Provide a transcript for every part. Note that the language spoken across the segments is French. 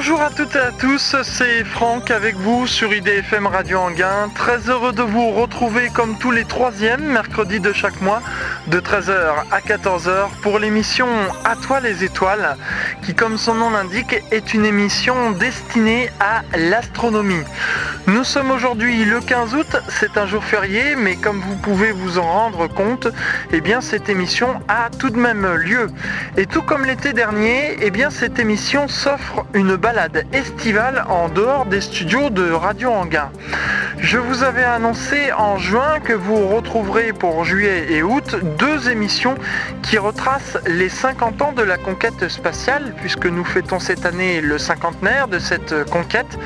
Bonjour à toutes et à tous, c'est Franck avec vous sur IDFM Radio Anguin. Très heureux de vous retrouver comme tous les troisièmes mercredis de chaque mois de 13h à 14h pour l'émission À toi les étoiles qui comme son nom l'indique est une émission destinée à l'astronomie. Nous sommes aujourd'hui le 15 août, c'est un jour férié mais comme vous pouvez vous en rendre compte, eh bien cette émission a tout de même lieu. Et tout comme l'été dernier, eh bien cette émission s'offre une balade estivale en dehors des studios de Radio Anguin. Je vous avais annoncé en juin que vous retrouverez pour juillet et août deux émissions qui retracent les 50 ans de la conquête spatiale, puisque nous fêtons cette année le cinquantenaire de cette conquête.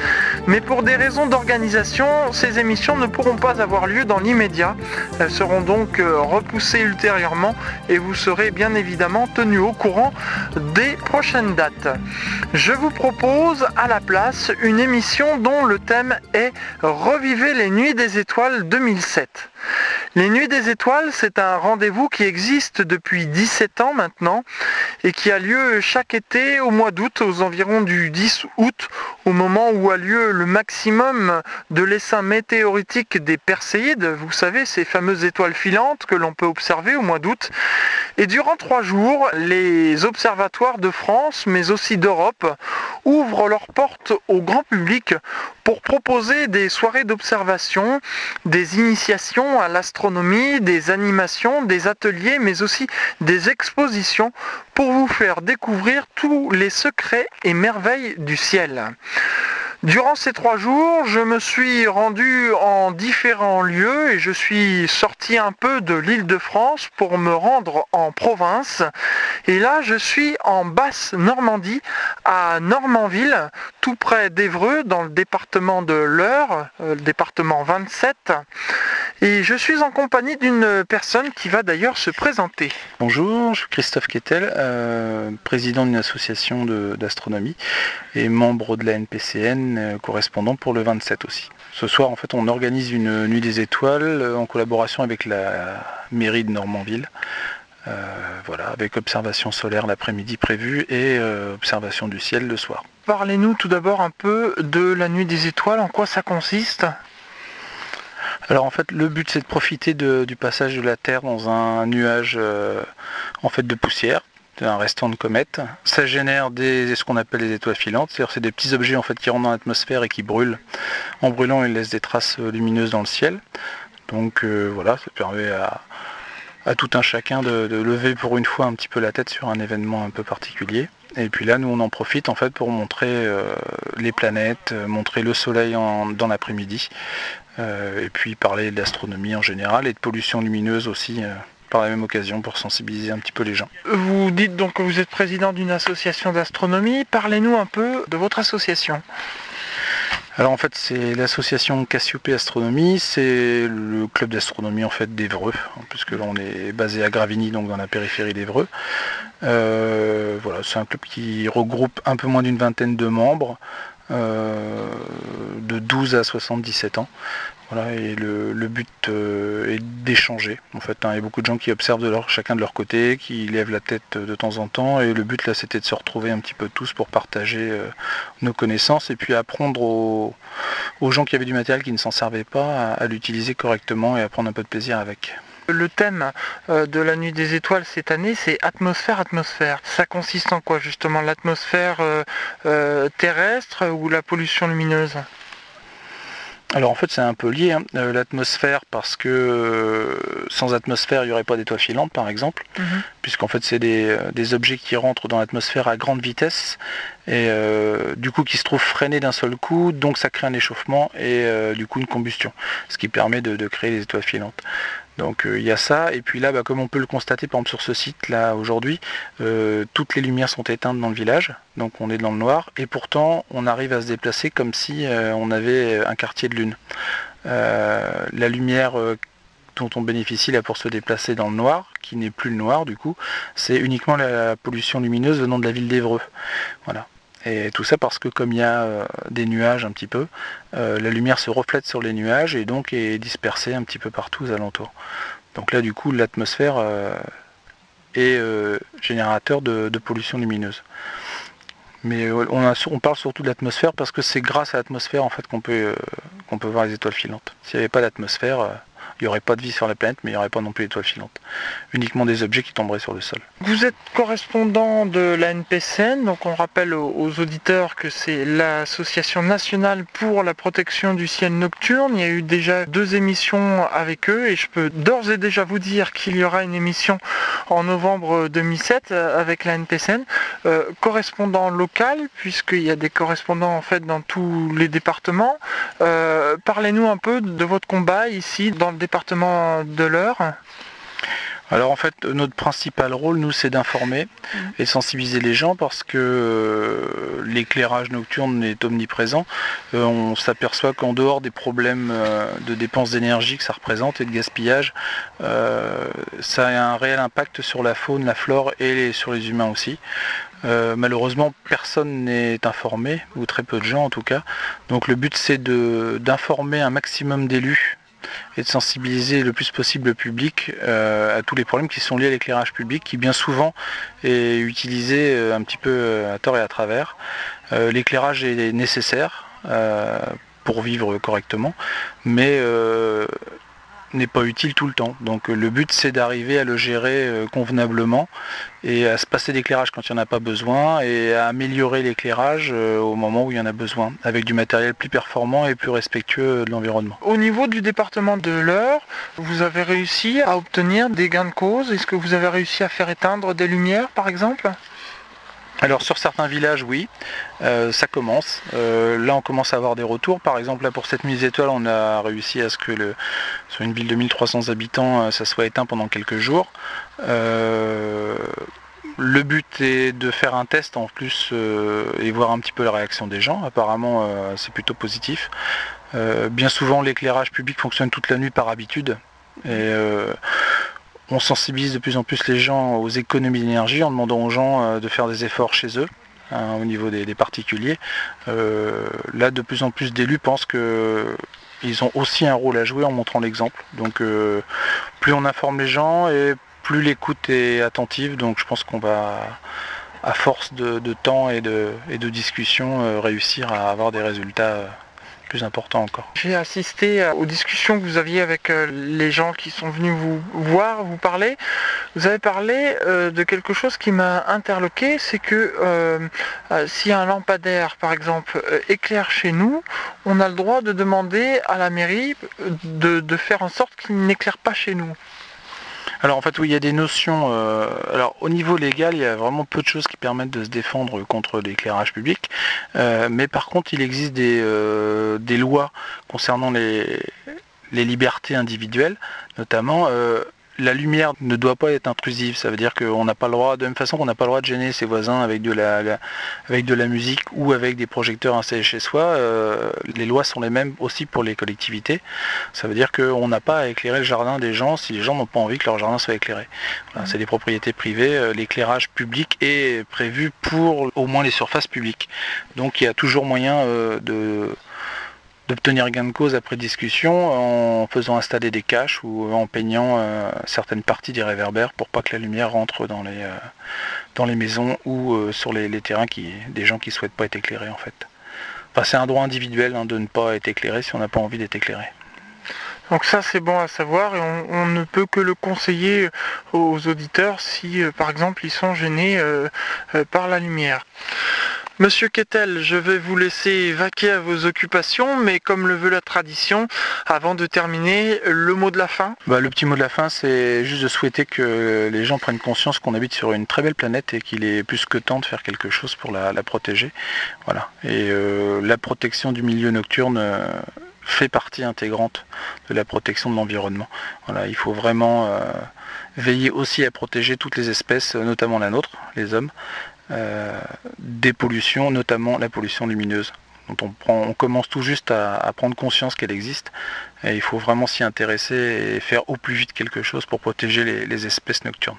Mais pour des raisons d'organisation, ces émissions ne pourront pas avoir lieu dans l'immédiat. Elles seront donc euh, repoussées ultérieurement et vous serez bien évidemment tenu au courant des prochaines dates. Je vous propose à la place une émission dont le thème est Revivez les nuits des étoiles 2007. Les Nuits des Étoiles, c'est un rendez-vous qui existe depuis 17 ans maintenant et qui a lieu chaque été au mois d'août, aux environs du 10 août, au moment où a lieu le maximum de l'essaim météoritique des Perséides, vous savez, ces fameuses étoiles filantes que l'on peut observer au mois d'août. Et durant trois jours, les observatoires de France, mais aussi d'Europe, ouvrent leurs portes au grand public pour proposer des soirées d'observation, des initiations à l'astronomie, des animations, des ateliers, mais aussi des expositions pour vous faire découvrir tous les secrets et merveilles du ciel. Durant ces trois jours, je me suis rendu en différents lieux et je suis sorti un peu de l'île de France pour me rendre en province. Et là, je suis en basse Normandie, à Normanville, tout près d'Evreux, dans le département de l'Eure, euh, le département 27. Et je suis en compagnie d'une personne qui va d'ailleurs se présenter. Bonjour, je suis Christophe Kettel, euh, président d'une association d'astronomie et membre de la NPCN, euh, correspondant pour le 27 aussi. Ce soir, en fait, on organise une nuit des étoiles euh, en collaboration avec la mairie de Normandville. voilà, avec observation solaire l'après-midi prévue et observation du ciel le soir. Parlez-nous tout d'abord un peu de la nuit des étoiles, en quoi ça consiste? Alors en fait le but c'est de profiter du passage de la Terre dans un nuage euh, en fait de poussière un restant de comète. Ça génère des, ce qu'on appelle les étoiles filantes, c'est-à-dire c'est des petits objets en fait qui rentrent dans l'atmosphère et qui brûlent. En brûlant, ils laissent des traces euh, lumineuses dans le ciel. Donc euh, voilà, ça permet à, tout un chacun de, lever pour une fois un petit peu la tête sur un événement un peu particulier. Et puis là, nous, on en profite en fait pour montrer les planètes, montrer le soleil dans l'après-midi, euh, et puis parler d'astronomie en général et de pollution lumineuse aussi euh, par la même occasion pour sensibiliser un petit peu les gens. Vous dites donc que vous êtes président d'une association d'astronomie. Parlez-nous un peu de votre association. Alors en fait c'est l'association Cassiopée Astronomie, c'est le club d'astronomie en fait d'Evreux, hein, puisque là on est basé à Gravigny, donc dans la périphérie d'Evreux. Euh, voilà, c'est un club qui regroupe un peu moins d'une vingtaine de membres. Euh, de 12 à 77 ans. Voilà, et le, but euh, est d'échanger. En fait, hein. il y a beaucoup de gens qui observent de leur, chacun de leur côté, qui lèvent la tête de temps en temps. Et le but là, c'était de se retrouver un petit peu tous pour partager euh, nos connaissances et puis apprendre aux, gens qui avaient du matériel qui ne s'en servaient pas à l'utiliser correctement et à prendre un peu de plaisir avec. Le thème euh, de la nuit des étoiles cette année, c'est atmosphère, atmosphère. Ça consiste en quoi justement? L'atmosphère euh, euh, terrestre ou la pollution lumineuse? Alors en fait c'est un peu lié, hein. l'atmosphère parce que sans atmosphère il n'y aurait pas d'étoiles filantes par exemple, mhm. puisqu'en fait c'est des, objets qui rentrent dans l'atmosphère à grande vitesse et du coup qui se trouvent freinés d'un seul coup, donc ça crée un échauffement et du coup une combustion, ce qui permet de créer les étoiles filantes. Donc euh, il y a ça, et puis là, bah, comme on peut le constater par exemple sur ce site là aujourd'hui, euh, toutes les lumières sont éteintes dans le village, donc on est dans le noir, et pourtant on arrive à se déplacer comme si euh, on avait un quartier de lune. la lumière dont on bénéficie là pour se déplacer dans le noir, qui n'est plus le noir du coup, c'est uniquement la pollution lumineuse venant de la ville d'Evreux. Voilà. Et tout ça parce que comme il y a euh, des nuages un petit peu, euh, la lumière se reflète sur les nuages et donc est dispersée un petit peu partout aux alentours. Donc là du coup l'atmosphère euh, est générateur de, pollution lumineuse. Mais on, parle surtout de l'atmosphère parce que c'est grâce à l'atmosphère qu'on peut, qu'on peut voir les étoiles filantes. S'il n'y avait pas d'atmosphère, il n'y aurait pas de vie sur la planète, mais il n'y aurait pas non plus d'étoiles filantes. Uniquement des objets qui tomberaient sur le sol. Vous êtes correspondant de la NPCN, donc on rappelle aux, auditeurs que c'est l'Association nationale pour la protection du ciel nocturne. Il y a eu déjà deux émissions avec eux et je peux d'ores et déjà vous dire qu'il y aura une émission en novembre 2007 euh, avec la NPCN. Euh, correspondant local, puisqu'il y a des correspondants en fait dans tous les départements. Euh, parlez-nous un peu de votre combat ici dans le département département de l'Eure alors en fait, notre principal rôle, nous, c'est d'informer mmh. et sensibiliser les gens parce que euh, l'éclairage nocturne est omniprésent. Euh, on s'aperçoit qu'en dehors des problèmes euh, de dépenses d'énergie que ça représente et de gaspillage, ça a un réel impact sur la faune, la flore et sur les humains aussi. malheureusement, personne n'est informé, ou très peu de gens en tout cas. Donc le but, c'est d'informer un maximum d'élus et de sensibiliser le plus possible le public euh, à tous les problèmes qui sont liés à l'éclairage public, qui bien souvent est utilisé euh, un petit peu euh, à tort et à travers. l'éclairage est nécessaire pour vivre correctement, mais n'est pas utile tout le temps. Donc le but c'est d'arriver à le gérer euh, convenablement et à se passer d'éclairage quand il n'y en a pas besoin et à améliorer l'éclairage euh, au moment où il y en a besoin, avec du matériel plus performant et plus respectueux de l'environnement. Au niveau du département de l'Eure, vous avez réussi à obtenir des gains de cause Est-ce que vous avez réussi à faire éteindre des lumières par exemple? Alors sur certains villages, oui, euh, ça commence. Euh, là, on commence à avoir des retours. Par exemple, là pour cette mise étoile, on a réussi à ce que sur une ville de 1300 habitants, euh, ça soit éteint pendant quelques jours. le but est de faire un test en plus et voir un petit peu la réaction des gens. Apparemment, c'est plutôt positif. bien souvent, l'éclairage public fonctionne toute la nuit par habitude. On sensibilise de plus en plus les gens aux économies d'énergie en demandant aux gens euh, de faire des efforts chez eux. Hein, au niveau des, particuliers. Euh, là, de plus en plus d'élus pensent qu'ils ont aussi un rôle à jouer en montrant l'exemple. Donc, euh, plus on informe les gens et plus l'écoute est attentive. Donc, je pense qu'on va, à force de, temps et de, et de discussion, réussir à avoir des résultats important encore. J'ai assisté aux discussions que vous aviez avec euh, les gens qui sont venus vous voir, vous parler. Vous avez parlé euh, de quelque chose qui m'a interloqué, c'est que euh, si un lampadaire, par exemple, éclaire chez nous, on a le droit de demander à la mairie de faire en sorte qu'il n'éclaire pas chez nous. Alors en fait oui il y a des notions. Euh, alors au niveau légal il y a vraiment peu de choses qui permettent de se défendre contre l'éclairage public. Euh, mais par contre il existe des, euh, lois concernant les libertés individuelles, notamment la lumière ne doit pas être intrusive. Ça veut dire qu'on n'a pas le droit, de même façon qu'on n'a pas le droit de gêner ses voisins avec de la, avec de la musique ou avec des projecteurs installés chez soi. Euh, les lois sont les mêmes aussi pour les collectivités. Ça veut dire qu'on n'a pas à éclairer le jardin des gens si les gens n'ont pas envie que leur jardin soit éclairé. C'est des propriétés privées. Euh, l'éclairage public est prévu pour au moins les surfaces publiques. Donc il y a toujours moyen euh, de d'obtenir gain de cause après discussion en faisant installer des caches ou en peignant euh, certaines parties des réverbères pour pas que la lumière rentre dans les, euh, dans les maisons ou euh, sur les, terrains qui, des gens qui souhaitent pas être éclairés en fait. Enfin, c'est un droit individuel hein, de ne pas être éclairé si on n'a pas envie d'être éclairé. Donc ça c'est bon à savoir et on, ne peut que le conseiller aux auditeurs si par exemple ils sont gênés par la lumière. Monsieur Kettel, je vais vous laisser vaquer à vos occupations, mais comme le veut la tradition, avant de terminer, le mot de la fin bah, Le petit mot de la fin, c'est juste de souhaiter que les gens prennent conscience qu'on habite sur une très belle planète et qu'il est plus que temps de faire quelque chose pour la, protéger. Voilà. Et euh, la protection du milieu nocturne euh, fait partie intégrante de la protection de l'environnement. Il faut vraiment euh, veiller aussi à protéger toutes les espèces, notamment la nôtre, les hommes, des pollutions, notamment la pollution lumineuse, on commence tout juste à, prendre conscience qu'elle existe. Et il faut vraiment s'y intéresser et faire au plus vite quelque chose pour protéger les, espèces nocturnes.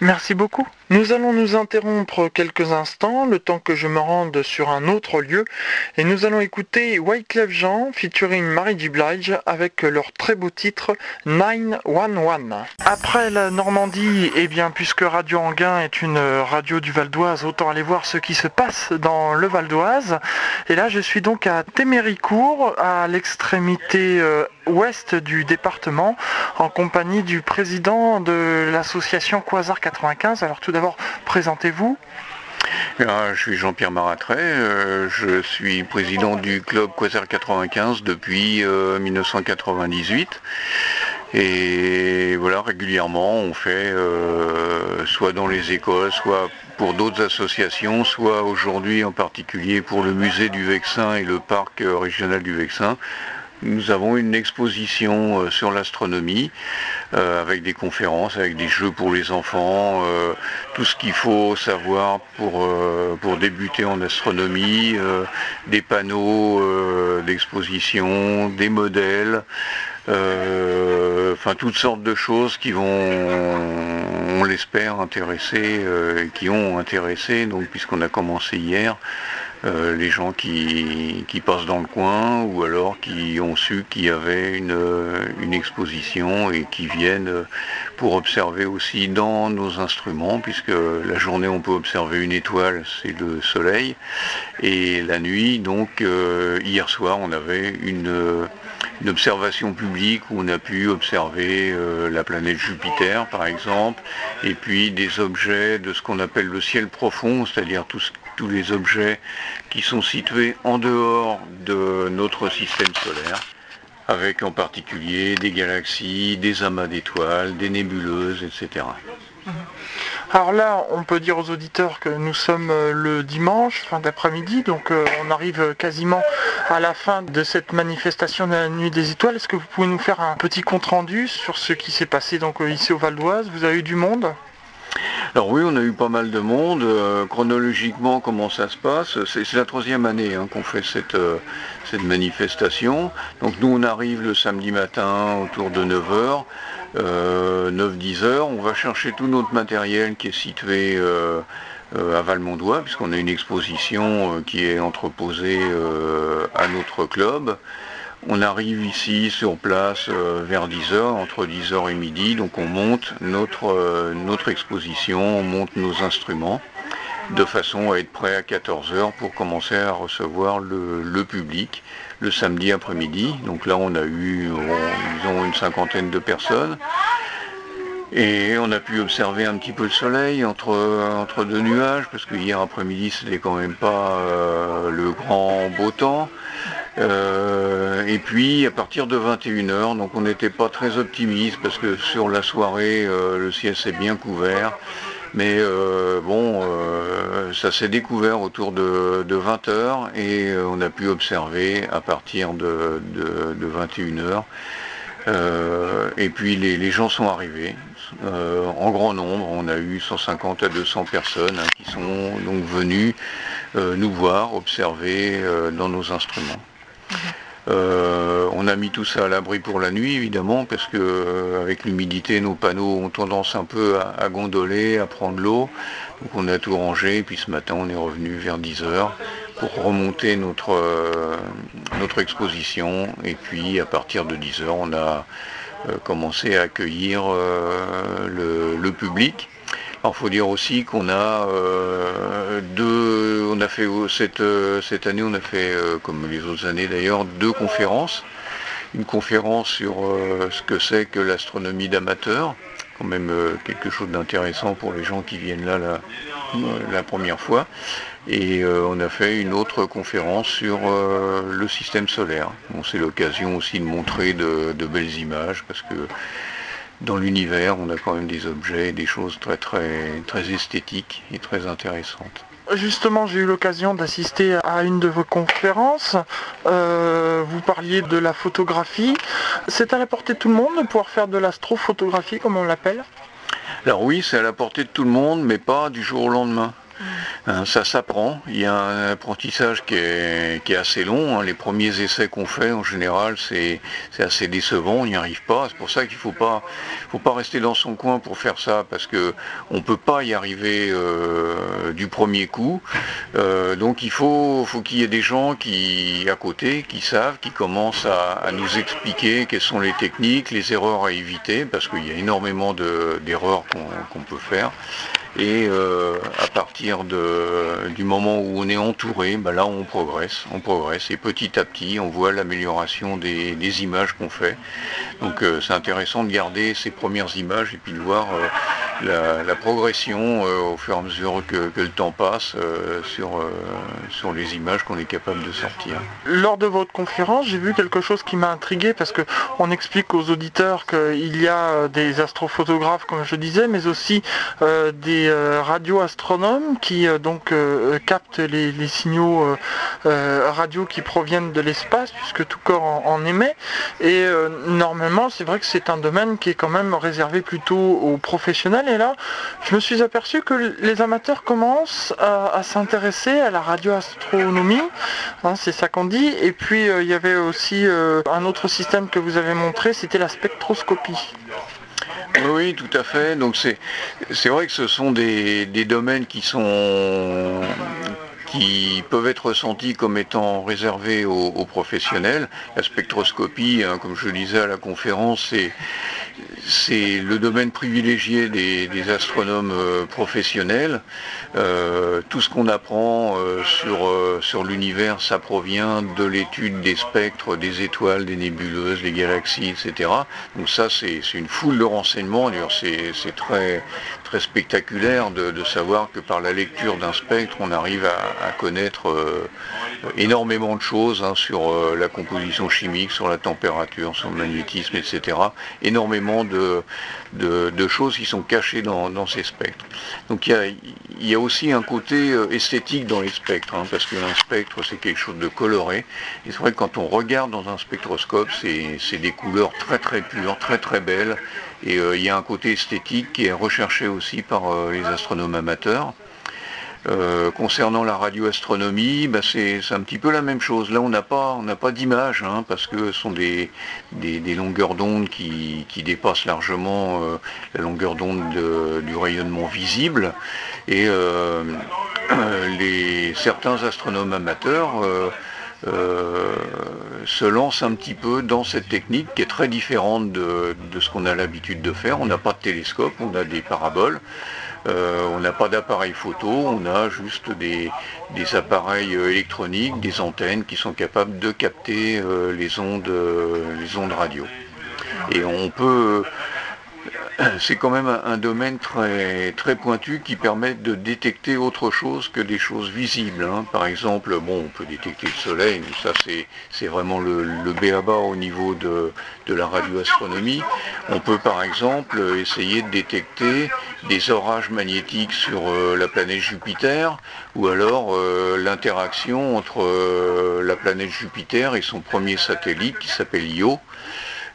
Merci beaucoup. Nous allons nous interrompre quelques instants, le temps que je me rende sur un autre lieu, et nous allons écouter Wyclef Jean featuring Mary J. Blige avec leur très beau titre 911. Après la Normandie, eh bien puisque Radio Anguin est une radio du Val d'Oise, autant aller voir ce qui se passe dans le Val d'Oise. Et là, je suis donc à Téméricourt, à l'extrémité euh, ouest du département, en compagnie du président de l'association Quasar 95. Alors tout d'abord, présentez-vous. je suis Jean-Pierre Maratret, euh, je suis président du club Quasar 95 depuis 1998. Euh, Et voilà, régulièrement, on fait euh, soit dans les écoles, soit pour d'autres associations, soit aujourd'hui en particulier pour le musée du Vexin et le parc régional du Vexin, nous avons une exposition euh, sur l'astronomie euh, avec des conférences, avec des jeux pour les enfants, euh, tout ce qu'il faut savoir pour, pour débuter en astronomie, des panneaux d'exposition, des modèles, enfin toutes sortes de choses qui vont, on l'espère, intéresser, qui ont intéressé, puisqu'on a commencé hier. Euh, les gens qui, passent dans le coin ou alors qui ont su qu'il y avait une, une, exposition et qui viennent pour observer aussi dans nos instruments, puisque la journée on peut observer une étoile, c'est le soleil, et la nuit, donc euh, hier soir on avait une, observation publique où on a pu observer euh, la planète Jupiter par exemple, et puis des objets de ce qu'on appelle le ciel profond, c'est-à-dire tout ce tous les objets qui sont situés en dehors de notre système solaire, avec en particulier des galaxies, des amas d'étoiles, des nébuleuses, etc. Alors là, on peut dire aux auditeurs que nous sommes euh, le dimanche, fin d'après-midi, donc euh, on arrive quasiment à la fin de cette manifestation de la nuit des étoiles. Est-ce que vous pouvez nous faire un petit compte-rendu sur ce qui s'est passé donc euh, ici au Val d'Oise? Vous avez eu du monde? Alors oui, on a eu pas mal de monde. Euh, chronologiquement, comment ça se passe? C'est la troisième année hein, qu'on fait cette, euh, cette, manifestation. Donc nous, on arrive le samedi matin autour de 9h, 9-10h. On va chercher tout notre matériel qui est situé euh, à Valmondois, puisqu'on a une exposition qui est entreposée à notre club. On arrive ici sur place euh, vers 10h, entre 10h et midi, donc on monte notre, euh, notre exposition, on monte nos instruments de façon à être prêt à 14h pour commencer à recevoir le, public le samedi après-midi. Donc là on a eu une cinquantaine de personnes. Et on a pu observer un petit peu le soleil entre, entre deux nuages, parce que hier après-midi c'était quand même pas euh, le grand beau temps. Euh, et puis à partir de 21h, donc on n'était pas très optimiste parce que sur la soirée euh, le ciel s'est bien couvert. Mais euh, bon, ça s'est découvert autour de, 20h et on a pu observer à partir de, 21h. et puis les, gens sont arrivés en grand nombre. On a eu 150 à 200 personnes hein, qui sont donc venues nous voir, observer dans nos instruments. Euh, on a mis tout ça à l'abri pour la nuit, évidemment, parce que euh, avec l'humidité, nos panneaux ont tendance un peu à, gondoler, à prendre l'eau. Donc on a tout rangé, et puis ce matin, on est revenu vers 10 h pour remonter notre, euh, notre exposition. Et puis à partir de 10 h on a commencé à accueillir le public. Il faut dire aussi qu'on a euh, deux, on a fait cette, euh, cette année, on a fait, euh, comme les autres années d'ailleurs, deux conférences. Une conférence sur ce que c'est que l'astronomie d'amateur, quand même quelque chose d'intéressant pour les gens qui viennent là la, première fois. Et on a fait une autre conférence sur le système solaire. c'est l'occasion aussi de montrer de, de, belles images parce que dans l'univers, on a quand même des objets, des choses très très très esthétiques et très intéressantes. Justement, j'ai eu l'occasion d'assister à une de vos conférences. Euh, vous parliez de la photographie. C'est à la portée de tout le monde de pouvoir faire de l'astrophotographie, comme on l'appelle? Alors oui, c'est à la portée de tout le monde, mais pas du jour au lendemain. Hein, ça s'apprend. Il y a un apprentissage qui est, assez long. Hein. Les premiers essais qu'on fait, en général, c'est assez décevant. On n'y arrive pas. C'est pour ça qu'il ne faut pas, rester dans son coin pour faire ça, parce qu'on ne peut pas y arriver euh, du premier coup. Euh, donc il faut, faut qu'il y ait des gens qui, à côté, qui savent, qui commencent à, nous expliquer quelles sont les techniques, les erreurs à éviter, parce qu'il y a énormément d'erreurs qu'on peut faire. Et euh, à partir du moment où on est entouré, ben là on progresse, on progresse. Et petit à petit, on voit l'amélioration des, images qu'on fait. Donc euh, c'est intéressant de garder ces premières images et puis de voir euh, la, progression au fur et à mesure que, le temps passe sur, sur les images qu'on est capable de sortir. Lors de votre conférence, j'ai vu quelque chose qui m'a intrigué parce qu'on explique aux auditeurs qu'il y a des astrophotographes, comme je disais, mais aussi des euh, radioastronomes qui euh, donc euh, captent les, signaux radio qui proviennent de l'espace, puisque tout corps en, émet. Et normalement, c'est vrai que c'est un domaine qui est quand même réservé plutôt aux professionnels. Et là, je me suis aperçu que les amateurs commencent à, s'intéresser à la radioastronomie, hein, c'est ça qu'on dit. Et puis il y avait aussi un autre système que vous avez montré, c'était la spectroscopie. Oui, tout à fait. Donc c'est vrai que ce sont des, domaines qui sont qui peuvent être ressentis comme étant réservés aux, professionnels. La spectroscopie, hein, comme je le disais à la conférence, c'est le domaine privilégié des, astronomes euh, professionnels. Euh, tout ce qu'on apprend euh, sur, sur l'univers, ça provient de l'étude des spectres, des étoiles, des nébuleuses, des galaxies, etc. Donc ça, c'est une foule de renseignements. C'est très, très spectaculaire de, savoir que par la lecture d'un spectre, on arrive à, connaître énormément de choses hein, sur la composition chimique, sur la température, sur le magnétisme, etc. Énormément de, choses qui sont cachées dans, ces spectres. Donc il y, a, aussi un côté euh, esthétique dans les spectres, hein, parce qu'un spectre c'est quelque chose de coloré. Et c'est vrai que quand on regarde dans un spectroscope, c'est des couleurs très très pures, très très belles. Et euh, il y a un côté esthétique qui est recherché aussi par euh, les astronomes amateurs. Euh, concernant la radioastronomie, bah, c'est un petit peu la même chose. Là, on n'a pas, pas d'image, hein, parce que ce sont des, longueurs d'onde qui, dépassent largement la longueur d'onde du rayonnement visible. Et les, certains astronomes amateurs se lancent un petit peu dans cette technique qui est très différente de ce qu'on a l'habitude de faire. On n'a pas de télescope, on a des paraboles. Euh, on n'a pas d'appareil photo, on a juste des, appareils euh, électroniques, des antennes qui sont capables de capter euh, les, ondes, les ondes radio. Et on peut c'est quand même un, domaine très, très pointu qui permet de détecter autre chose que des choses visibles. Hein. Par exemple, bon, on peut détecter le soleil, mais ça c'est vraiment le, le béaba au niveau de, la radioastronomie. On peut par exemple essayer de détecter des orages magnétiques sur euh, la planète Jupiter, ou alors euh, l'interaction entre euh, la planète Jupiter et son premier satellite qui s'appelle Io.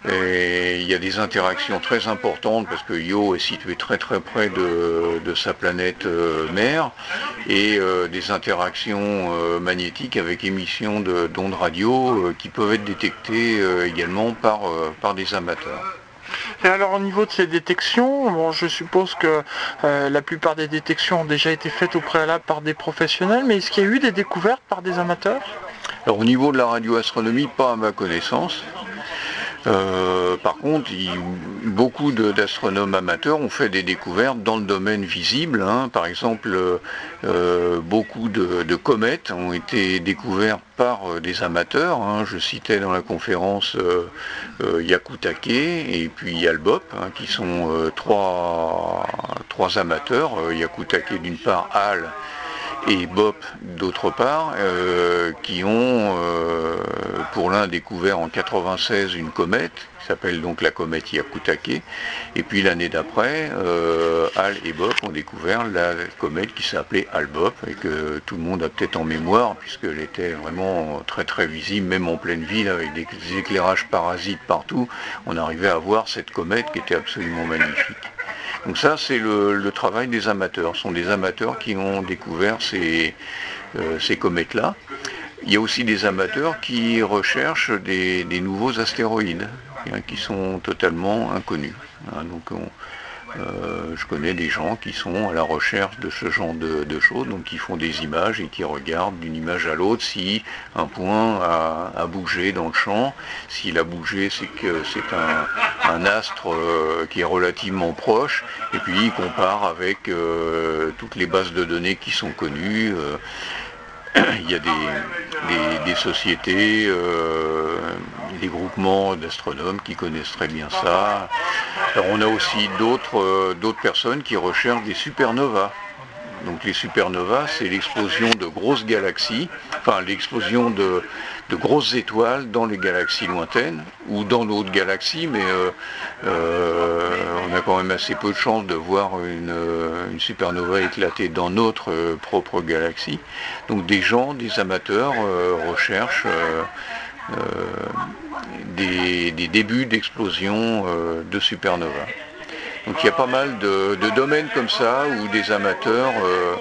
Et il y a des interactions très importantes parce que Io est situé très très près de, sa planète euh, mère et euh, des interactions euh, magnétiques avec émission d'ondes radio qui peuvent être détectées également par, par des amateurs. Et alors au niveau de ces détections, bon, je suppose que la plupart des détections ont déjà été faites au préalable par des professionnels, mais est-ce qu'il y a eu des découvertes par des amateurs? Alors au niveau de la radioastronomie, pas à ma connaissance. Euh, par contre, beaucoup d'astronomes amateurs ont fait des découvertes dans le domaine visible. Hein. Par exemple, euh, beaucoup de, comètes ont été découvertes par euh, des amateurs. Hein. Je citais dans la conférence Yakutake et puis Yalbop, hein, qui sont trois, trois, amateurs. Yakutake d'une part, Hal et BOP d'autre part, euh, qui ont euh, pour l'un découvert en 96 une comète, qui s'appelle donc la comète Yakutake, et puis l'année d'après, euh, Hal et BOP ont découvert la comète qui s'appelait Hal-BOP, et que tout le monde a peut-être en mémoire, puisqu'elle était vraiment très très visible, même en pleine ville, avec des éclairages parasites partout, on arrivait à voir cette comète qui était absolument magnifique. Donc ça, c'est le, travail des amateurs. Ce sont des amateurs qui ont découvert ces, ces comètes-là. Il y a aussi des amateurs qui recherchent des, nouveaux astéroïdes hein, qui sont totalement inconnus. Hein. Euh, je connais des gens qui sont à la recherche de ce genre de, choses, donc qui font des images et qui regardent d'une image à l'autre si un point a, bougé dans le champ. S'il a bougé, c'est que c'est un, astre euh, qui est relativement proche, et puis il compare avec euh, toutes les bases de données qui sont connues. il y a des, sociétés, euh, des groupements d'astronomes qui connaissent très bien ça. on a aussi euh, d'autres personnes qui recherchent des supernovas. Donc les supernovas, c'est l'explosion de grosses galaxies, enfin l'explosion de, grosses étoiles dans les galaxies lointaines ou dans d'autres galaxies, mais euh, euh, on a quand même assez peu de chances de voir une, supernova éclater dans notre euh, propre galaxie. Donc des gens, des amateurs recherchent des, des, débuts d'explosion de supernovas. Donc il y a pas mal de, domaines comme ça où des amateurs euh,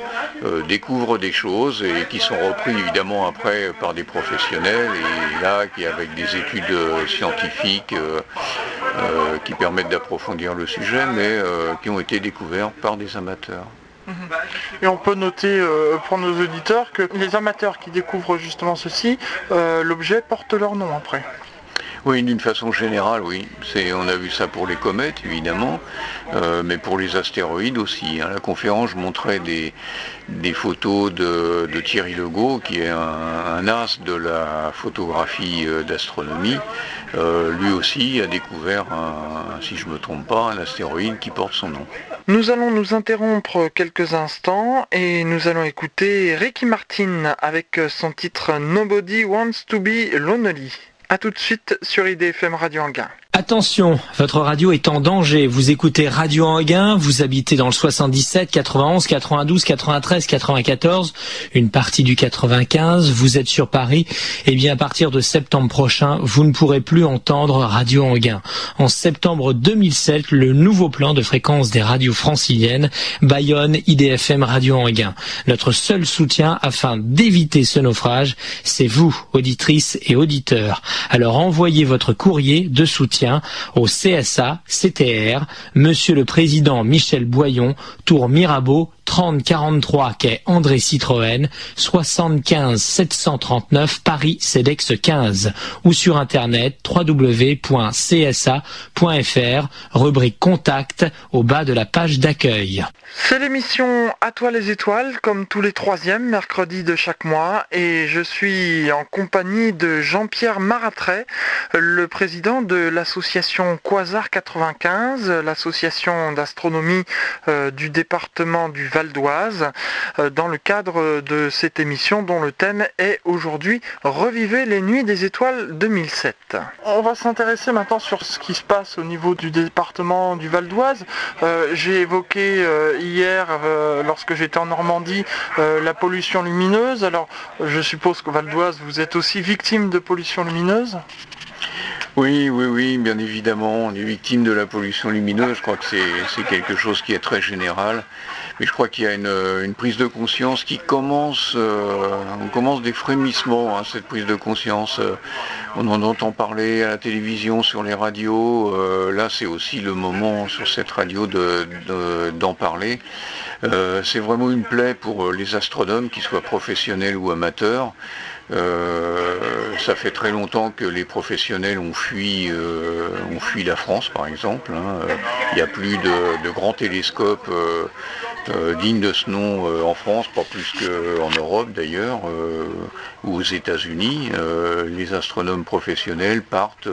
euh, découvrent des choses et qui sont repris évidemment après par des professionnels et là qui avec des études euh, scientifiques qui permettent d'approfondir le sujet mais qui ont été découverts par des amateurs. Et on peut noter pour nos auditeurs que les amateurs qui découvrent justement ceci, l'objet porte leur nom après. Oui, d'une façon générale, oui. on a vu ça pour les comètes, évidemment, euh, mais pour les astéroïdes aussi. Hein. La conférence montrait des, photos de, Thierry Legault, qui est un, as de la photographie euh, d'astronomie. Euh, lui aussi a découvert, si je ne me trompe pas, un astéroïde qui porte son nom. Nous allons nous interrompre quelques instants et nous allons écouter Ricky Martin avec son titre Nobody Wants to Be Lonely. A tout de suite sur IDFM Radio Anguin. Attention, votre radio est en danger. Vous écoutez Radio Anguin, vous habitez dans le 77, 91, 92, 93, 94, une partie du 95, vous êtes sur Paris. Eh bien, à partir de septembre prochain, vous ne pourrez plus entendre Radio Anguin. En septembre 2007, le nouveau plan de fréquence des radios franciliennes, Bayonne, IDFM Radio Anguin. Notre seul soutien afin d'éviter ce naufrage, c'est vous, auditrices et auditeurs. Alors envoyez votre courrier de soutien au CSA, CTR, Monsieur le Président Michel Boyon, Tour Mirabeau, 3043 quai André Citroën, 75 739 Paris CEDEX 15 ou sur internet www.csa.fr, rubrique contact au bas de la page d'accueil. C'est l'émission À toi les étoiles, comme tous les troisièmes mercredis de chaque mois, et je suis en compagnie de Jean-Pierre Maratret, le président de l'association Quasar 95, l'association d'astronomie euh, du département du Val d'Oise euh, dans le cadre de cette émission dont le thème est aujourd'hui Revivez les nuits des étoiles 2007. On va s'intéresser maintenant sur ce qui se passe au niveau du département du Val d'Oise. Euh, j'ai évoqué hier, lorsque j'étais en Normandie, la pollution lumineuse. Alors je suppose qu'au Val d'Oise, vous êtes aussi victime de pollution lumineuse? Oui, oui, oui, bien évidemment, on est victime de la pollution lumineuse. Je crois que c'est quelque chose qui est très général. Mais je crois qu'il y a une, prise de conscience qui commence, euh, on commence des frémissements, hein, cette prise de conscience. Euh, on en entend parler à la télévision, sur les radios. Euh, là, c'est aussi le moment sur cette radio d'en parler. c'est vraiment une plaie pour les astronomes, qu'ils soient professionnels ou amateurs. Ça fait très longtemps que les professionnels ont fui, ont fui la France, par exemple. Hein. Il n'y a plus de, grands télescopes euh, digne de ce nom euh, en France, pas plus qu'en Europe d'ailleurs, euh, ou aux États-Unis. les astronomes professionnels partent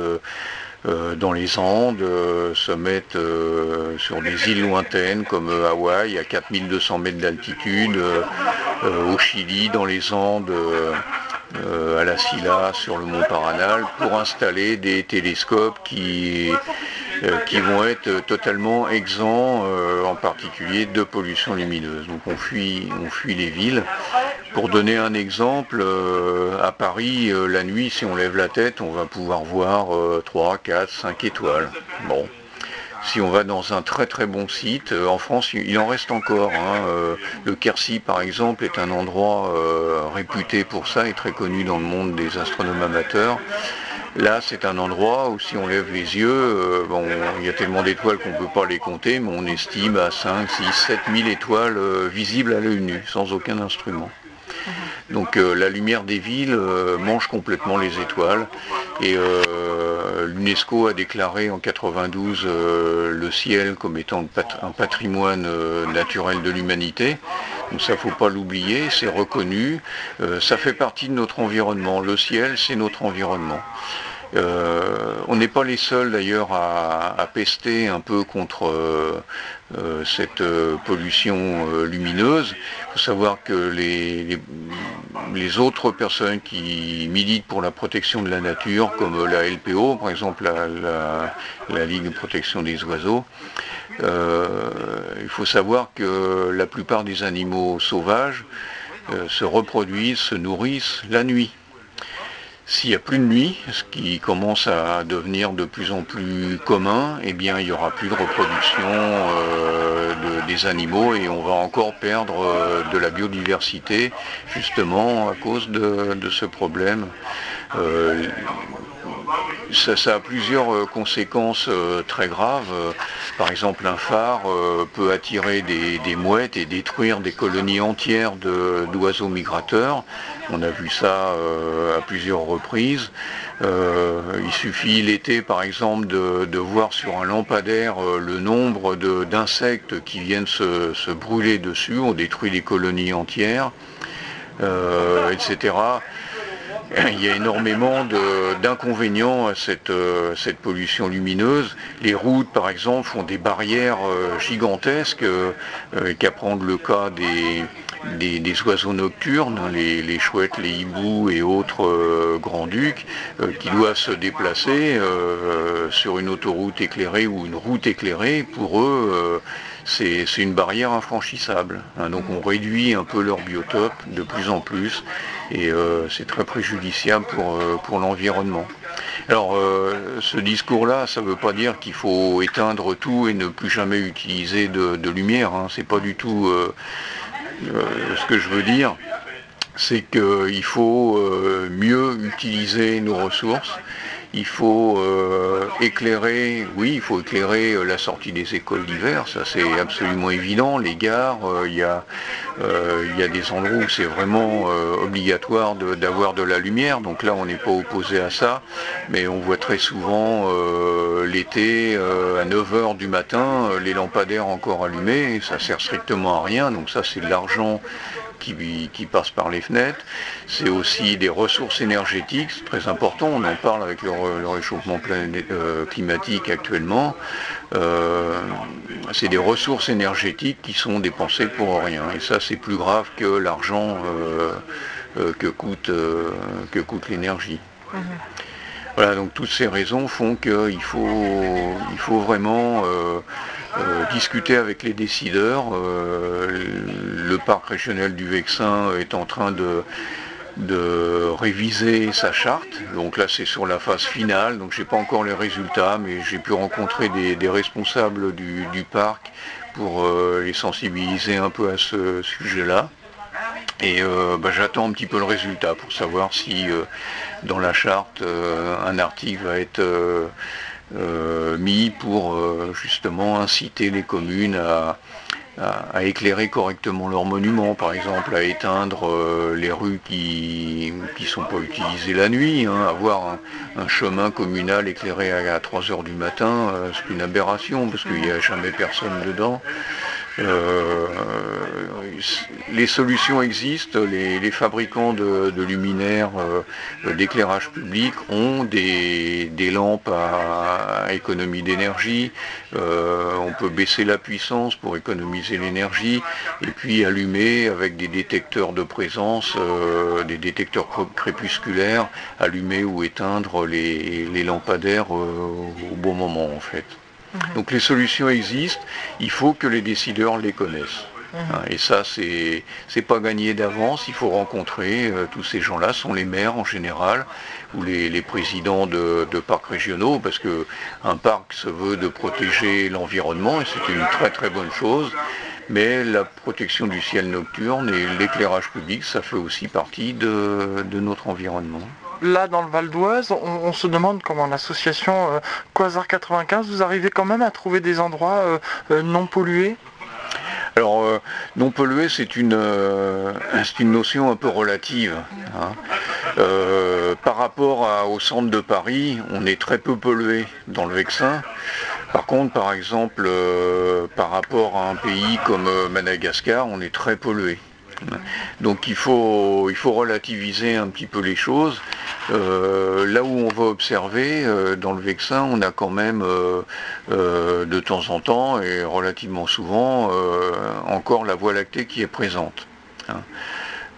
dans les Andes, se mettent sur des îles lointaines comme Hawaï à 4200 mètres d'altitude, au Chili, dans les Andes. À la Silla sur le mont Paranal pour installer des télescopes qui euh, vont être totalement exempts, euh, en particulier de pollution lumineuse. Donc on fuit, les villes. Pour donner un exemple, euh, à Paris, la nuit, si on lève la tête, on va pouvoir voir 3, 4, 5 étoiles. Bon, Si on va dans un très très bon site, en France il en reste encore. Hein, le Quercy par exemple est un endroit réputé pour ça et très connu dans le monde des astronomes amateurs. Là, c'est un endroit où si on lève les yeux, euh, il y a tellement d'étoiles qu'on ne peut pas les compter, mais on estime à 5, 6, 7 000 étoiles euh, visibles à l'œil nu, sans aucun instrument. Donc euh, la lumière des villes mange complètement les étoiles et l'UNESCO a déclaré en 92 le ciel comme étant un patrimoine naturel de l'humanité. Donc ça faut pas l'oublier, c'est reconnu, ça fait partie de notre environnement. Le ciel, c'est notre environnement. Euh, on n'est pas les seuls d'ailleurs à, pester un peu contre euh, euh, cette pollution lumineuse. Il faut savoir que les, autres personnes qui militent pour la protection de la nature, comme la LPO, par exemple la, Ligue de protection des oiseaux, il faut savoir que la plupart des animaux sauvages se reproduisent, se nourrissent la nuit. S'il n'y a plus de nuit, ce qui commence à devenir de plus en plus commun, eh bien il n'y aura plus de reproduction euh, des animaux et on va encore perdre euh, de la biodiversité justement à cause de, ce problème. Euh, ça, a plusieurs conséquences très graves. Par exemple, un phare peut attirer des, mouettes et détruire des colonies entières d'oiseaux migrateurs. On a vu ça euh, à plusieurs reprises. Euh, il suffit l'été, par exemple, de, voir sur un lampadaire euh, le nombre d'insectes qui viennent se, brûler dessus. On détruit des colonies entières, etc. Il y a énormément d'inconvénients à cette, pollution lumineuse. Les routes, par exemple, font des barrières gigantesques, qu'à prendre le cas des, des, oiseaux nocturnes, hein, les, chouettes, les hiboux et autres euh, grands-ducs, euh, qui doivent se déplacer euh, sur une autoroute éclairée ou une route éclairée. Pour eux, c'est une barrière infranchissable. Hein. donc on réduit un peu leur biotope de plus en plus et c'est très préjudiciable pour, pour l'environnement. Alors ce discours-là, ça ne veut pas dire qu'il faut éteindre tout et ne plus jamais utiliser de, lumière. Hein. C'est pas du tout euh, ce que je veux dire, c'est qu'il faut euh, mieux utiliser nos ressources. Il faut euh, éclairer, oui, il faut éclairer la sortie des écoles d'hiver, ça c'est absolument évident. Les gares, il y, a, des endroits où c'est vraiment obligatoire d'avoir de, la lumière, donc là on n'est pas opposé à ça, mais on voit très souvent l'été à 9h du matin les lampadaires encore allumés, ça sert strictement à rien, donc ça c'est de l'argent qui, passe par les fenêtres. C'est aussi des ressources énergétiques, c'est très important, on en parle avec le, réchauffement euh, climatique actuellement. Euh, c'est des ressources énergétiques qui sont dépensées pour rien. Et ça c'est plus grave que l'argent euh, que coûte, que coûte l'énergie. Mhm. Voilà, donc toutes ces raisons font qu'il faut, il faut vraiment discuter avec les décideurs. Euh, le parc régional du Vexin est en train de, réviser sa charte. Donc là c'est sur la phase finale, donc je n'ai pas encore les résultats, mais j'ai pu rencontrer des, responsables du, parc pour euh, les sensibiliser un peu à ce sujet-là. Et bah, j'attends un petit peu le résultat pour savoir si dans la charte un article va être euh, mis pour euh, justement inciter les communes à, éclairer correctement leurs monuments, par exemple à éteindre euh, les rues qui ne sont pas utilisées la nuit, hein, avoir un, chemin communal éclairé à, 3 h du matin, c'est une aberration parce qu'il n'y a jamais personne dedans. Euh, les solutions existent, les, fabricants de, luminaires euh, d'éclairage public ont des, lampes à, économie d'énergie, euh, on peut baisser la puissance pour économiser l'énergie et puis allumer avec des détecteurs de présence, des détecteurs crépusculaires, allumer ou éteindre les, lampadaires au bon moment en fait. Donc les solutions existent, il faut que les décideurs les connaissent. Mmh. Et ça, c'est c'est pas gagné d'avance. Il faut rencontrer tous ces gens-là. Sont les maires en général ou les, présidents de, parcs régionaux, parce que un parc se veut de protéger l'environnement et c'est une très très bonne chose. Mais la protection du ciel nocturne et l'éclairage public, ça fait aussi partie de, notre environnement là dans le Val d'Oise, on, se demande comment l'association euh, Quasar 95, vous arrivez quand même à trouver des endroits euh, euh, non pollués? Alors, non pollué, c'est une, notion un peu relative. Hein. par rapport au centre de Paris, on est très peu pollué dans le Vexin. Par contre, par exemple, par rapport à un pays comme Madagascar, on est très pollué. Donc il faut, relativiser un petit peu les choses. Euh, là où on va observer, dans le Vexin, on a quand même de temps en temps et relativement souvent encore la Voie lactée qui est présente. Hein.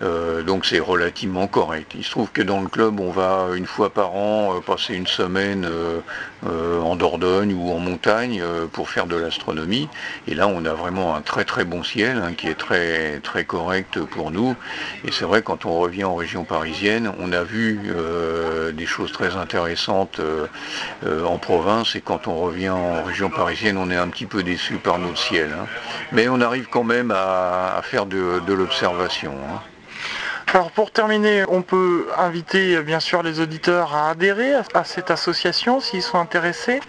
Euh, donc c'est relativement correct. Il se trouve que dans le club, on va une fois par an euh, passer une semaine euh, en Dordogne ou en montagne pour faire de l'astronomie. Et là, on a vraiment un très très bon ciel hein, qui est très très correct pour nous. Et c'est vrai quand on revient en région parisienne, on a vu des choses très intéressantes en province. Et quand on revient en région parisienne, on est un petit peu déçu par notre ciel. Hein. Mais on arrive quand même à, faire de, l'observation. Hein. Alors pour terminer, on peut inviter bien sûr les auditeurs à adhérer à cette association s'ils sont intéressés.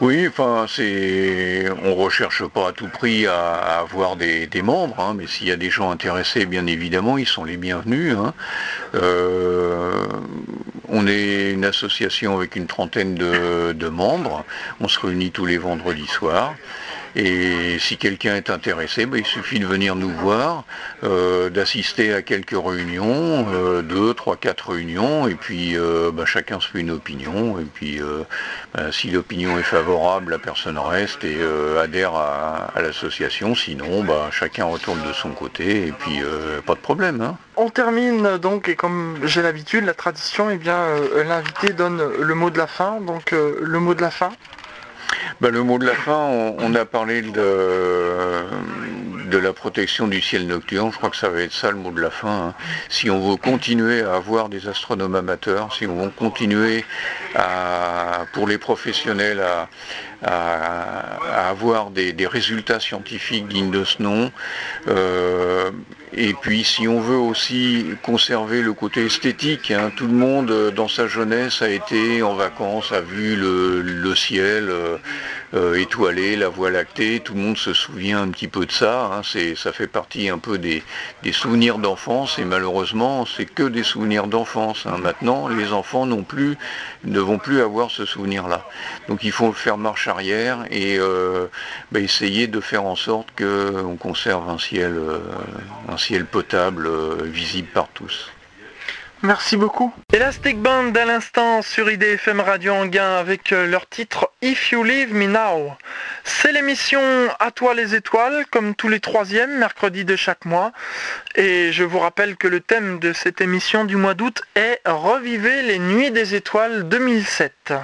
Oui, enfin, c'est, on recherche pas à tout prix à, avoir des, membres, hein, mais s'il y a des gens intéressés, bien évidemment, ils sont les bienvenus. Hein. Euh, on est une association avec une trentaine de membres. On se réunit tous les vendredis soirs. Et si quelqu'un est intéressé, ben, il suffit de venir nous voir, euh, d'assister à quelques réunions, euh, deux, trois, quatre réunions, et puis euh, ben, chacun se fait une opinion, et puis ben, si l'opinion est favorable, la personne reste et adhère à, l'association, sinon chacun retourne de son côté, et puis pas de problème. Hein. On termine donc, et comme j'ai l'habitude, la tradition, eh bien l'invité donne le mot de la fin, donc le mot de la fin. Ben, le mot de la fin, on, a parlé de, la protection du ciel nocturne. Je crois que ça va être ça le mot de la fin. Hein. Si on veut continuer à avoir des astronomes amateurs, si on veut continuer pour les professionnels à, avoir des, résultats scientifiques dignes de ce nom. Euh, et puis si on veut aussi conserver le côté esthétique, hein, tout le monde euh, dans sa jeunesse a été en vacances, a vu le, ciel euh, étoilé, la voie lactée, tout le monde se souvient un petit peu de ça, hein, ça fait partie un peu des, souvenirs d'enfance et malheureusement c'est que des souvenirs d'enfance. Hein. Maintenant les enfants non plus ne vont plus avoir ce souvenir-là. Donc il faut faire marche arrière et bah, essayer de faire en sorte qu'on conserve un ciel, ciel potable euh, visible par tous. Merci beaucoup. Elastic Band à l'instant sur IDFM Radio Anguin avec euh, leur titre If You Leave Me Now. C'est l'émission À toi les étoiles, comme tous les troisièmes mercredis de chaque mois. Et je vous rappelle que le thème de cette émission du mois d'août est Revivez les nuits des étoiles 2007.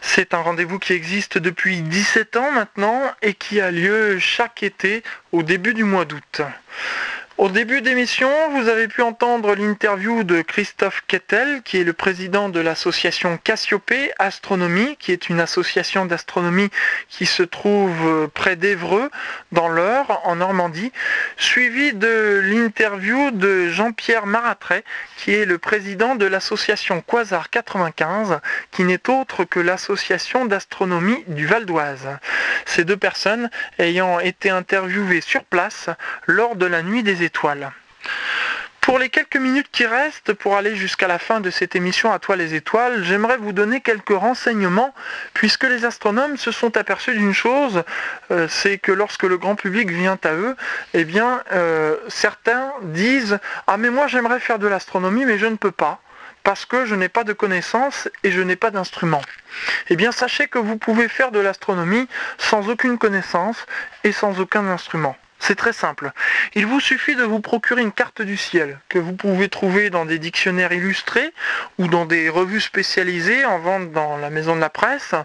C'est un rendez-vous qui existe depuis 17 ans maintenant et qui a lieu chaque été au début du mois d'août. Au début d'émission, vous avez pu entendre l'interview de Christophe Kettel, qui est le président de l'association Cassiopée Astronomie, qui est une association d'astronomie qui se trouve près d'Evreux, dans l'Eure, en Normandie, suivi de l'interview de Jean-Pierre Maratret, qui est le président de l'association Quasar 95, qui n'est autre que l'association d'astronomie du Val d'Oise. Ces deux personnes ayant été interviewées sur place lors de la nuit des Pour les quelques minutes qui restent, pour aller jusqu'à la fin de cette émission à toi les étoiles, j'aimerais vous donner quelques renseignements, puisque les astronomes se sont aperçus d'une chose, euh, c'est que lorsque le grand public vient à eux, eh bien, euh, certains disent Ah mais moi j'aimerais faire de l'astronomie, mais je ne peux pas parce que je n'ai pas de connaissances et je n'ai pas d'instrument. Eh bien, sachez que vous pouvez faire de l'astronomie sans aucune connaissance et sans aucun instrument. C'est très simple. Il vous suffit de vous procurer une carte du ciel que vous pouvez trouver dans des dictionnaires illustrés ou dans des revues spécialisées en vente dans la maison de la presse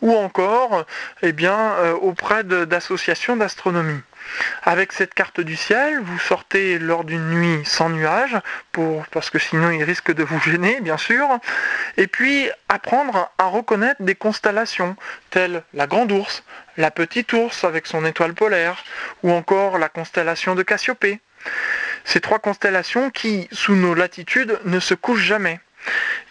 ou encore eh bien, euh, auprès d'associations d'astronomie. Avec cette carte du ciel, vous sortez lors d'une nuit sans nuages, parce que sinon il risque de vous gêner, bien sûr, et puis apprendre à reconnaître des constellations, telles la Grande Ourse, la Petite Ourse avec son étoile polaire, ou encore la constellation de Cassiopée. Ces trois constellations qui, sous nos latitudes, ne se couchent jamais.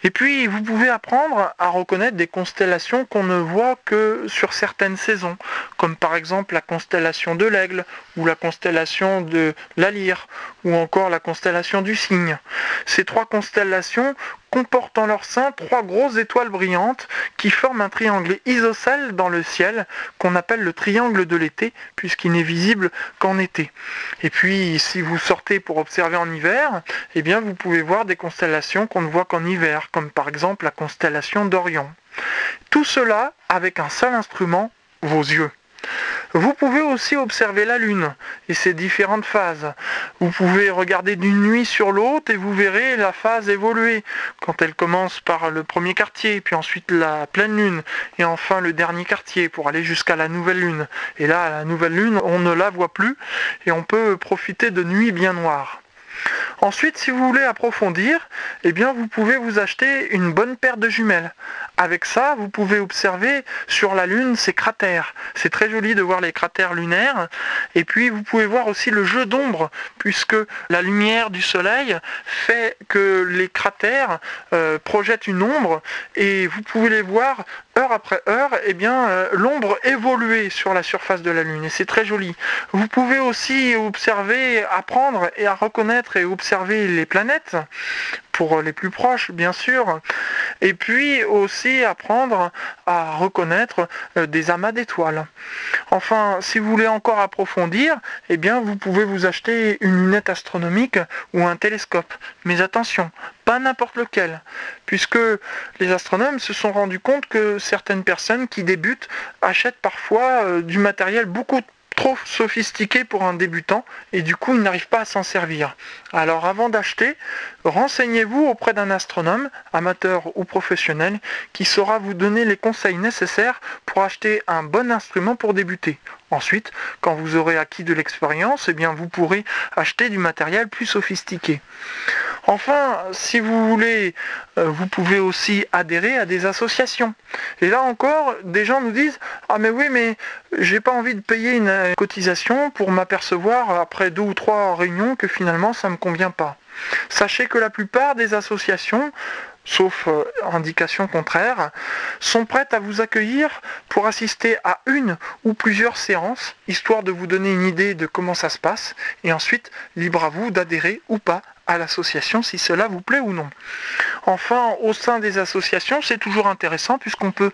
Et puis, vous pouvez apprendre à reconnaître des constellations qu'on ne voit que sur certaines saisons, comme par exemple la constellation de l'aigle, ou la constellation de la lyre, ou encore la constellation du cygne. Ces trois constellations comportent en leur sein trois grosses étoiles brillantes qui forment un triangle isocèle dans le ciel qu'on appelle le triangle de l'été puisqu'il n'est visible qu'en été. Et puis si vous sortez pour observer en hiver, eh bien vous pouvez voir des constellations qu'on ne voit qu'en hiver, comme par exemple la constellation d'Orion. Tout cela avec un seul instrument, vos yeux. Vous pouvez aussi observer la Lune et ses différentes phases. Vous pouvez regarder d'une nuit sur l'autre et vous verrez la phase évoluer. Quand elle commence par le premier quartier, puis ensuite la pleine Lune, et enfin le dernier quartier pour aller jusqu'à la nouvelle Lune. Et là, la nouvelle Lune, on ne la voit plus et on peut profiter de nuits bien noires. Ensuite, si vous voulez approfondir, eh bien, vous pouvez vous acheter une bonne paire de jumelles. Avec ça, vous pouvez observer sur la Lune ces cratères. C'est très joli de voir les cratères lunaires. Et puis, vous pouvez voir aussi le jeu d'ombre, puisque la lumière du Soleil fait que les cratères euh, projettent une ombre, et vous pouvez les voir heure après heure, eh bien, euh, l'ombre évoluer sur la surface de la Lune. Et c'est très joli. Vous pouvez aussi observer, apprendre et à reconnaître et observer les planètes pour les plus proches, bien sûr. Et puis aussi apprendre à reconnaître euh, des amas d'étoiles. Enfin, si vous voulez encore approfondir, eh bien, vous pouvez vous acheter une lunette astronomique ou un télescope. Mais attention, pas n'importe lequel, puisque les astronomes se sont rendus compte que certaines personnes qui débutent achètent parfois euh, du matériel beaucoup trop sophistiqué pour un débutant et du coup il n'arrive pas à s'en servir. Alors avant d'acheter, renseignez-vous auprès d'un astronome, amateur ou professionnel, qui saura vous donner les conseils nécessaires pour acheter un bon instrument pour débuter. Ensuite, quand vous aurez acquis de l'expérience, eh vous pourrez acheter du matériel plus sophistiqué. Enfin, si vous voulez, euh, vous pouvez aussi adhérer à des associations. Et là encore, des gens nous disent Ah mais oui, mais j'ai pas envie de payer une cotisation pour m'apercevoir après deux ou trois réunions que finalement ça ne me convient pas. Sachez que la plupart des associations sauf euh, indication contraire, sont prêtes à vous accueillir pour assister à une ou plusieurs séances, histoire de vous donner une idée de comment ça se passe, et ensuite, libre à vous d'adhérer ou pas à l'association si cela vous plaît ou non. Enfin, au sein des associations, c'est toujours intéressant puisqu'on peut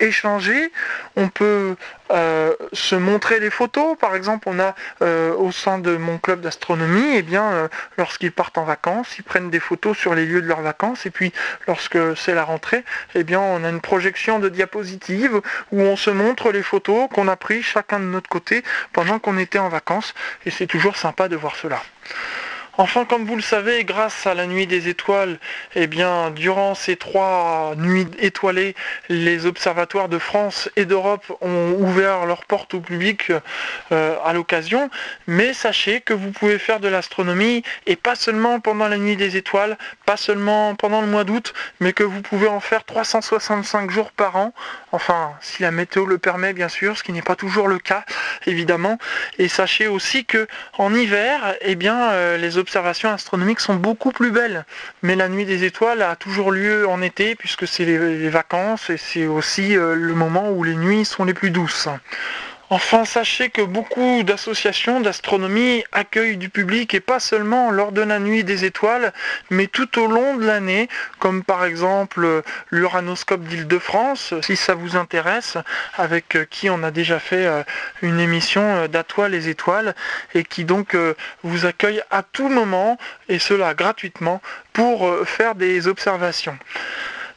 échanger, on peut euh, se montrer les photos. Par exemple, on a euh, au sein de mon club d'astronomie, et eh bien, euh, lorsqu'ils partent en vacances, ils prennent des photos sur les lieux de leurs vacances. Et puis, lorsque c'est la rentrée, eh bien, on a une projection de diapositives où on se montre les photos qu'on a prises chacun de notre côté pendant qu'on était en vacances. Et c'est toujours sympa de voir cela. Enfin, comme vous le savez, grâce à la nuit des étoiles, eh bien, durant ces trois nuits étoilées, les observatoires de France et d'Europe ont ouvert leurs portes au public euh, à l'occasion. Mais sachez que vous pouvez faire de l'astronomie et pas seulement pendant la nuit des étoiles, pas seulement pendant le mois d'août, mais que vous pouvez en faire 365 jours par an. Enfin, si la météo le permet, bien sûr, ce qui n'est pas toujours le cas, évidemment. Et sachez aussi que en hiver, eh bien, euh, les observations astronomiques sont beaucoup plus belles. Mais la nuit des étoiles a toujours lieu en été puisque c'est les, vacances et c'est aussi euh, le moment où les nuits sont les plus douces. Enfin, sachez que beaucoup d'associations d'astronomie accueillent du public et pas seulement lors de la nuit des étoiles, mais tout au long de l'année, comme par exemple l'Uranoscope d'Île-de-France, si ça vous intéresse, avec qui on a déjà fait euh, une émission euh, d'Atoile les étoiles et qui donc euh, vous accueille à tout moment et cela gratuitement pour faire des observations.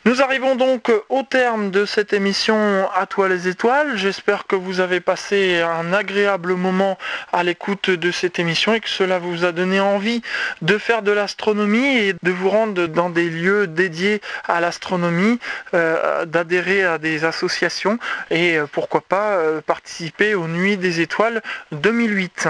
Nous arrivons donc au terme de cette émission À toi les étoiles. J'espère que vous avez passé un agréable moment à l'écoute de cette émission et que cela vous a donné envie de faire de l'astronomie et de vous rendre dans des lieux dédiés à l'astronomie, euh, d'adhérer à des associations et euh, pourquoi pas euh, participer aux Nuits des étoiles 2008.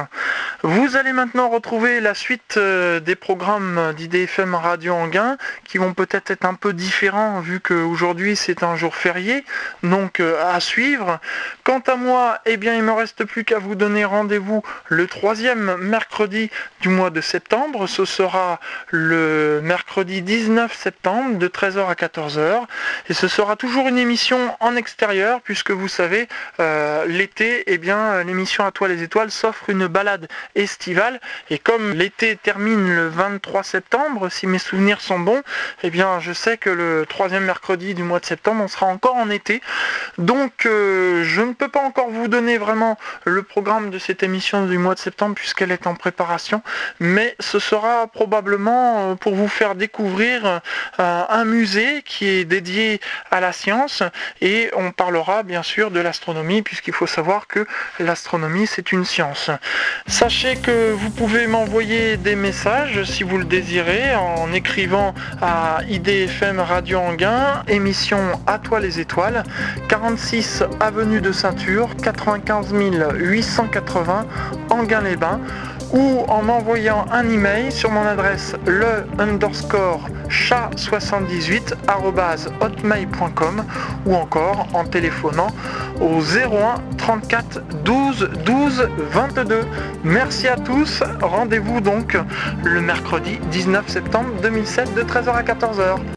Vous allez maintenant retrouver la suite des programmes d'IDFM Radio Anguin qui vont peut-être être un peu différents vu qu'aujourd'hui c'est un jour férié, donc euh, à suivre. Quant à moi, eh bien il me reste plus qu'à vous donner rendez-vous le troisième mercredi du mois de septembre. Ce sera le mercredi 19 septembre de 13h à 14h. Et ce sera toujours une émission en extérieur puisque vous savez, euh, l'été, eh bien l'émission à toi les étoiles s'offre une balade estivale. Et comme l'été termine le 23 septembre, si mes souvenirs sont bons, eh bien je sais que le troisième mercredi du mois de septembre, on sera encore en été. Donc euh, je ne peux pas encore vous donner vraiment le programme de cette émission du mois de septembre puisqu'elle est en préparation, mais ce sera probablement euh, pour vous faire découvrir euh, un musée qui est dédié à la science et on parlera bien sûr de l'astronomie puisqu'il faut savoir que l'astronomie c'est une science. Sachez que vous pouvez m'envoyer des messages si vous le désirez en écrivant à IDFM Radio Émission À toi les étoiles, 46 avenue de Ceinture, 95 880 Anguin-les-Bains ou en m'envoyant un email sur mon adresse le underscore chat78 hotmail.com ou encore en téléphonant au 01 34 12 12 22. Merci à tous. Rendez-vous donc le mercredi 19 septembre 2007 de 13h à 14h.